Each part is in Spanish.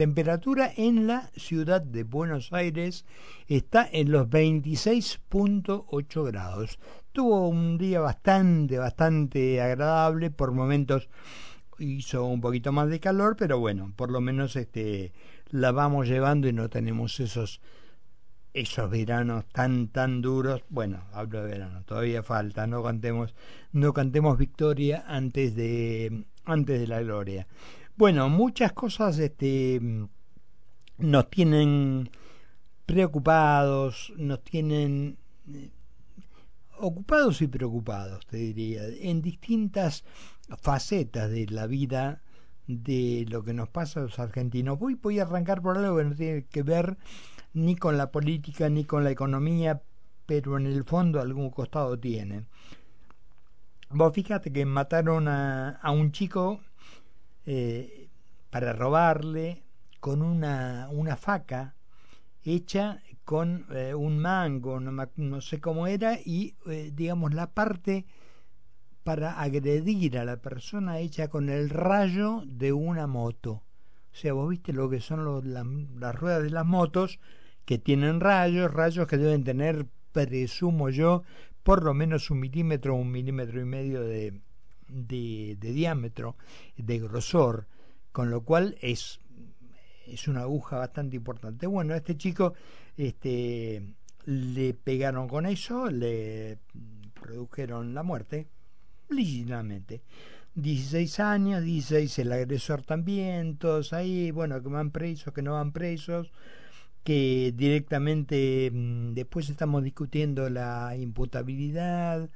Temperatura en la ciudad de Buenos Aires está en los 26.8 grados. Tuvo un día bastante, bastante agradable. Por momentos hizo un poquito más de calor, pero bueno, por lo menos este la vamos llevando y no tenemos esos esos veranos tan tan duros. Bueno, hablo de verano, todavía falta. No cantemos, no cantemos victoria antes de antes de la gloria. Bueno, muchas cosas este, nos tienen preocupados, nos tienen eh, ocupados y preocupados, te diría, en distintas facetas de la vida de lo que nos pasa a los argentinos. Voy, voy a arrancar por algo que no tiene que ver ni con la política ni con la economía, pero en el fondo algún costado tiene. Vos fíjate que mataron a, a un chico eh, para robarle con una, una faca hecha con eh, un mango, no, sé cómo era, y eh, digamos la parte para agredir a la persona hecha con el rayo de una moto. O sea, vos viste lo que son las ruedas de las motos que tienen rayos, rayos que deben tener, presumo yo, por lo menos un milímetro, un milímetro y medio de, de, diámetro, de grosor, con lo cual es, es una aguja bastante importante. Bueno, a este chico este, le pegaron con eso, le produjeron la muerte, lícitamente. 16 años, 16 el agresor también, todos ahí, bueno, que van presos, que no van presos, que directamente mm, después estamos discutiendo la imputabilidad,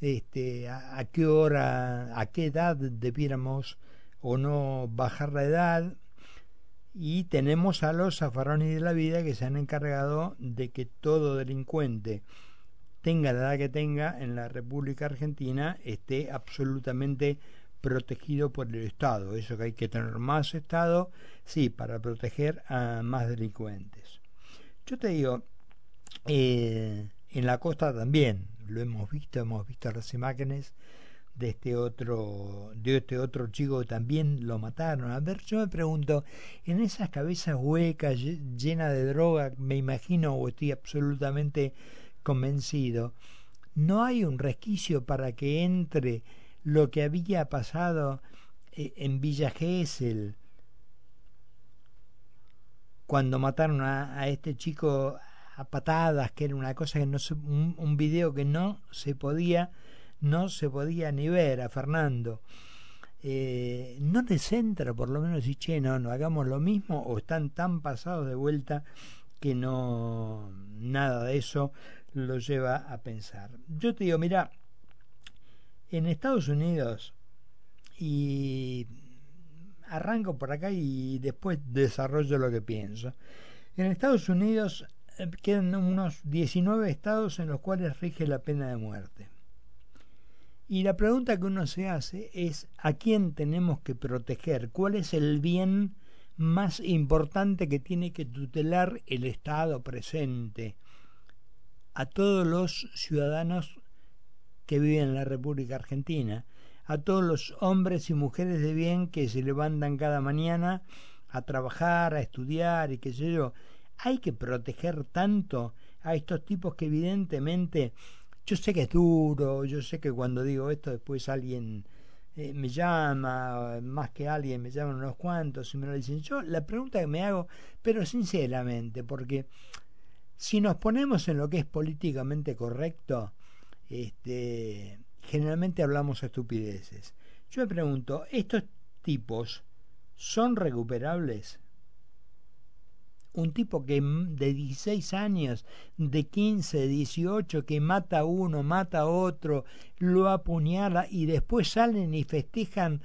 este, a, qué hora, a qué edad debiéramos o no bajar la edad. Y tenemos a los zafarones de la vida que se han encargado de que todo delincuente tenga la edad que tenga en la República Argentina esté absolutamente protegido por el Estado. Eso que hay que tener más Estado, sí, para proteger a más delincuentes. Yo te digo, eh, en la costa también, lo hemos visto, hemos visto las imágenes de este otro de este otro chico que también lo mataron. A ver, yo me pregunto, en esas cabezas huecas llenas de droga, me imagino o estoy absolutamente convencido, no hay un resquicio para que entre lo que había pasado eh, en Villa Gesell cuando mataron a este chico a patadas, que era una cosa que no se, un, video que no se podía, no se podía ni ver a Fernando. Eh, no les entra por lo menos si che, no, no hagamos lo mismo, o están tan pasados de vuelta que no nada de eso lo lleva a pensar. Yo te digo, mira, en Estados Unidos y arranco por acá y después desarrollo lo que pienso. En Estados Unidos quedan unos 19 estados en los cuales rige la pena de muerte. Y la pregunta que uno se hace es ¿a quién tenemos que proteger? ¿Cuál es el bien más importante que tiene que tutelar el Estado presente? A todos los ciudadanos que viven en la República Argentina, a todos los hombres y mujeres de bien que se levantan cada mañana a trabajar, a estudiar y qué sé yo, hay que proteger tanto a estos tipos que evidentemente yo sé que es duro, yo sé que cuando digo esto después alguien eh, me llama, más que alguien me llaman unos cuantos y me lo dicen. Yo la pregunta que me hago, pero sinceramente, porque si nos ponemos en lo que es políticamente correcto, este, generalmente hablamos estupideces. Yo me pregunto, ¿estos tipos son recuperables? Un tipo que de 16 años, de 15, de 18, que mata a uno, mata a otro, lo apuñala y después salen y festejan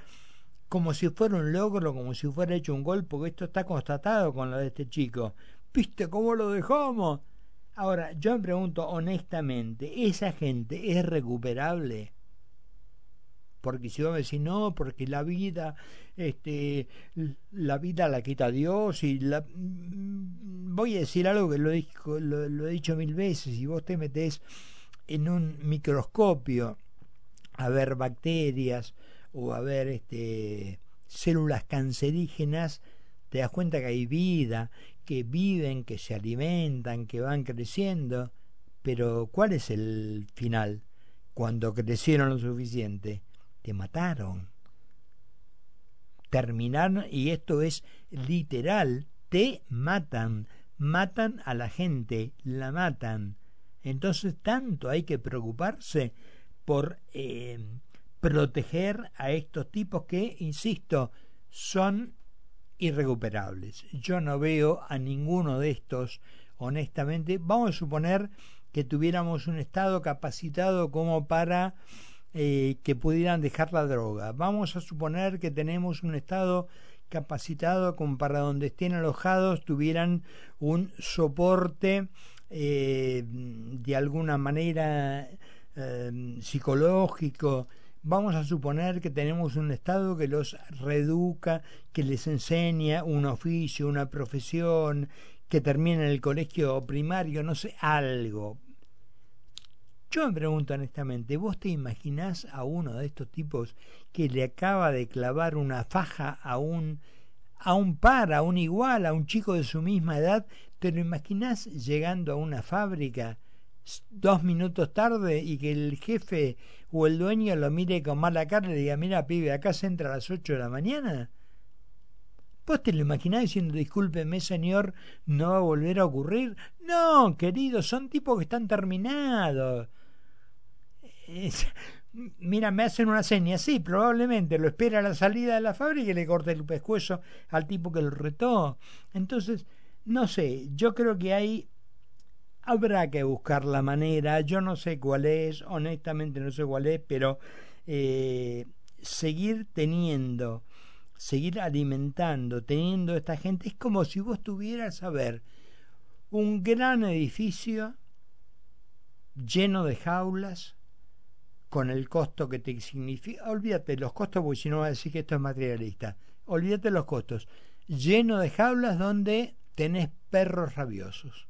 como si fuera un logro, como si fuera hecho un gol, porque esto está constatado con lo de este chico. ¿Viste cómo lo dejamos? Ahora, yo me pregunto honestamente, ¿esa gente es recuperable? Porque si vos me decís no, porque la vida, este, la vida la quita Dios y la voy a decir algo que lo, lo, he dicho mil veces, si vos te metés en un microscopio a ver bacterias o a ver este células cancerígenas, te das cuenta que hay vida, que viven, que se alimentan, que van creciendo, pero ¿cuál es el final? Cuando crecieron lo suficiente, te mataron. Terminaron, y esto es literal, te matan, matan a la gente, la matan. Entonces tanto hay que preocuparse por eh, proteger a estos tipos que, insisto, son irrecuperables. Yo no veo a ninguno de estos, honestamente, vamos a suponer que tuviéramos un Estado capacitado como para eh, que pudieran dejar la droga. Vamos a suponer que tenemos un Estado capacitado como para donde estén alojados tuvieran un soporte eh, de alguna manera eh, psicológico. Vamos a suponer que tenemos un Estado que los reeduca, que les enseña un oficio, una profesión, que termina en el colegio primario, no sé, algo. Yo me pregunto honestamente, ¿vos te imaginás a uno de estos tipos que le acaba de clavar una faja a un a un par, a un igual, a un chico de su misma edad, ¿te lo imaginás llegando a una fábrica dos minutos tarde y que el jefe o el dueño lo mire con mala cara y le diga, mira pibe, acá se entra a las ocho de la mañana? ¿Vos te lo imaginás diciendo, discúlpeme señor, no va a volver a ocurrir? No, querido, son tipos que están terminados. Mira, me hacen una seña, sí, probablemente lo espera la salida de la fábrica y le corte el pescuezo al tipo que lo retó. Entonces, no sé, yo creo que hay habrá que buscar la manera, yo no sé cuál es, honestamente no sé cuál es, pero eh, seguir teniendo, seguir alimentando, teniendo esta gente, es como si vos tuvieras, a ver, un gran edificio lleno de jaulas, con el costo que te significa, olvídate los costos, porque si no va a decir que esto es materialista, olvídate los costos, lleno de jaulas donde tenés perros rabiosos.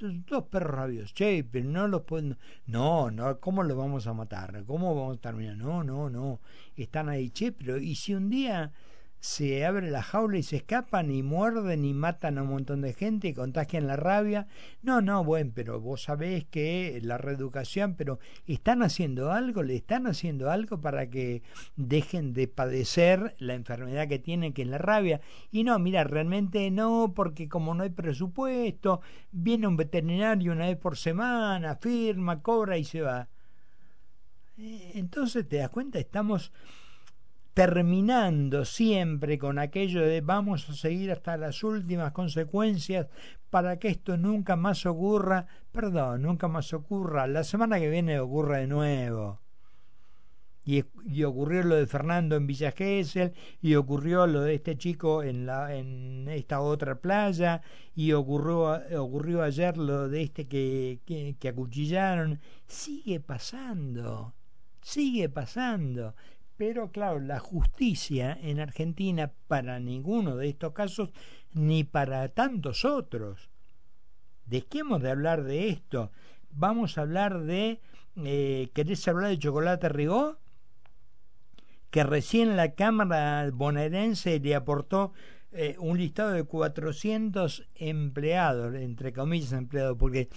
Dos perros rabiosos, che, pero no los pueden, no, no, ¿cómo los vamos a matar? ¿Cómo vamos a terminar? No, no, no, están ahí, che, pero ¿y si un día se abre la jaula y se escapan y muerden y matan a un montón de gente y contagian la rabia. No, no, bueno, pero vos sabés que la reeducación, pero están haciendo algo, le están haciendo algo para que dejen de padecer la enfermedad que tienen, que es la rabia. Y no, mira, realmente no, porque como no hay presupuesto, viene un veterinario una vez por semana, firma, cobra y se va. Eh, entonces te das cuenta, estamos terminando siempre con aquello de vamos a seguir hasta las últimas consecuencias para que esto nunca más ocurra, perdón, nunca más ocurra, la semana que viene ocurra de nuevo. Y, y, ocurrió lo de Fernando en Villa Gesell, y ocurrió lo de este chico en, la, en esta otra playa, y ocurrió, ocurrió ayer lo de este que, que, que acuchillaron. Sigue pasando, sigue pasando. Pero claro, la justicia en Argentina para ninguno de estos casos ni para tantos otros. ¿De qué hemos de hablar de esto? Vamos a hablar de... Eh, ¿Querés hablar de Chocolate Rigó? Que recién la Cámara bonaerense le aportó eh, un listado de 400 empleados, entre comillas empleados, porque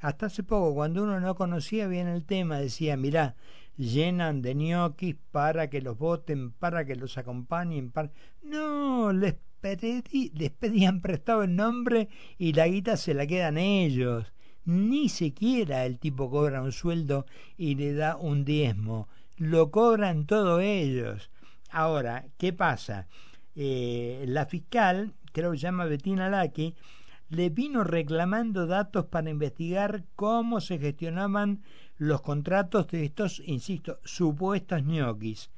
hasta hace poco, cuando uno no conocía bien el tema, decía, mirá, llenan de ñoquis para que los voten, para que los acompañen. Para... No, les, pedí, les pedían prestado el nombre y la guita se la quedan ellos. Ni siquiera el tipo cobra un sueldo y le da un diezmo. Lo cobran todos ellos. Ahora, ¿qué pasa? Eh, la fiscal, creo que se llama Bettina Laki, le vino reclamando datos para investigar cómo se gestionaban los contratos de estos, insisto, supuestos ñoquis.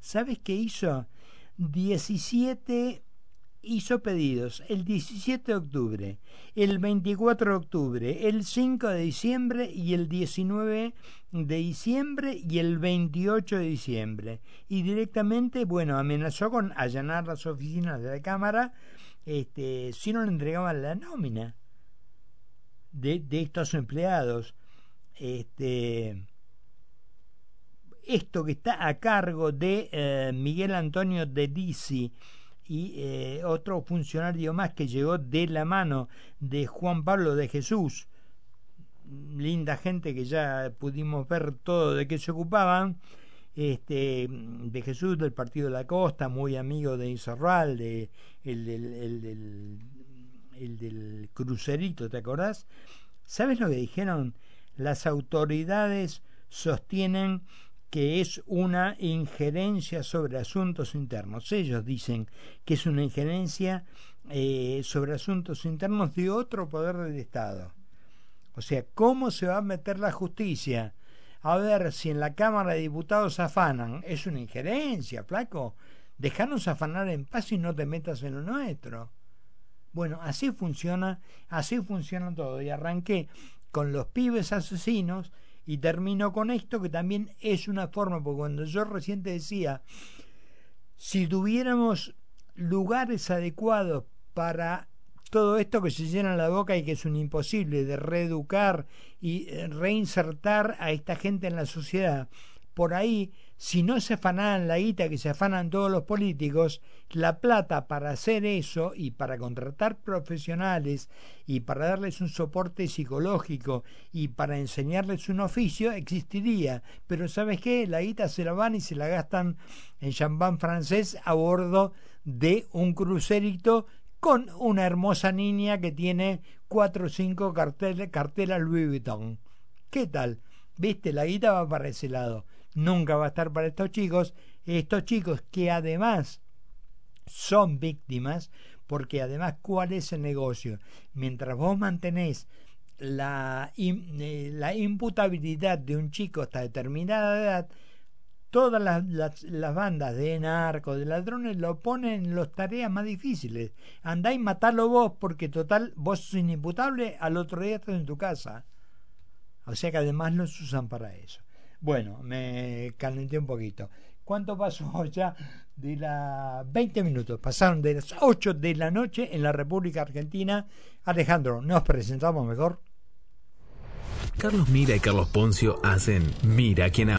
¿Sabes qué hizo? 17 hizo pedidos el 17 de octubre, el 24 de octubre, el 5 de diciembre y el 19 de diciembre y el 28 de diciembre. Y directamente, bueno, amenazó con allanar las oficinas de la Cámara este, si no le entregaban la nómina de, de estos empleados este, esto que está a cargo de eh, Miguel Antonio de Disi y eh, otro funcionario más que llegó de la mano de Juan Pablo de Jesús, linda gente que ya pudimos ver todo de qué se ocupaban, este, de Jesús del Partido de la Costa, muy amigo de Insorral, de, el, del, el del crucerito, ¿te acordás? ¿Sabes lo que dijeron? Las autoridades sostienen que es una injerencia sobre asuntos internos. Ellos dicen que es una injerencia eh, sobre asuntos internos de otro poder del Estado. O sea, ¿cómo se va a meter la justicia? A ver si en la Cámara de Diputados afanan. Es una injerencia, flaco. Dejanos afanar en paz y no te metas en lo nuestro. Bueno, así funciona, así funciona todo. Y arranqué con los pibes asesinos y termino con esto que también es una forma, porque cuando yo recién decía, si tuviéramos lugares adecuados para todo esto que se llena la boca y que es un imposible de reeducar y reinsertar a esta gente en la sociedad, por ahí si no se afanaran la guita que se afanan todos los políticos, la plata para hacer eso y para contratar profesionales y para darles un soporte psicológico y para enseñarles un oficio existiría. Pero ¿sabes qué? La guita se la van y se la gastan en champán francés a bordo de un crucerito con una hermosa niña que tiene cuatro o cinco carteles, cartelas Louis Vuitton. ¿Qué tal? ¿Viste? La guita va para ese lado nunca va a estar para estos chicos, estos chicos que además son víctimas, porque además, ¿cuál es el negocio? Mientras vos mantenés la, eh, la imputabilidad de un chico hasta determinada edad, todas las, las, bandas de narcos, de ladrones, lo ponen en las tareas más difíciles. Andá y matalo vos, porque total, vos sos inimputable, al otro día estás en tu casa. O sea que además los usan para eso. Bueno, me calenté un poquito. ¿Cuánto pasó ya de las 20 minutos? Pasaron de las 8 de la noche en la República Argentina. Alejandro, ¿nos presentamos mejor? Carlos Mira y Carlos Poncio hacen Mira quién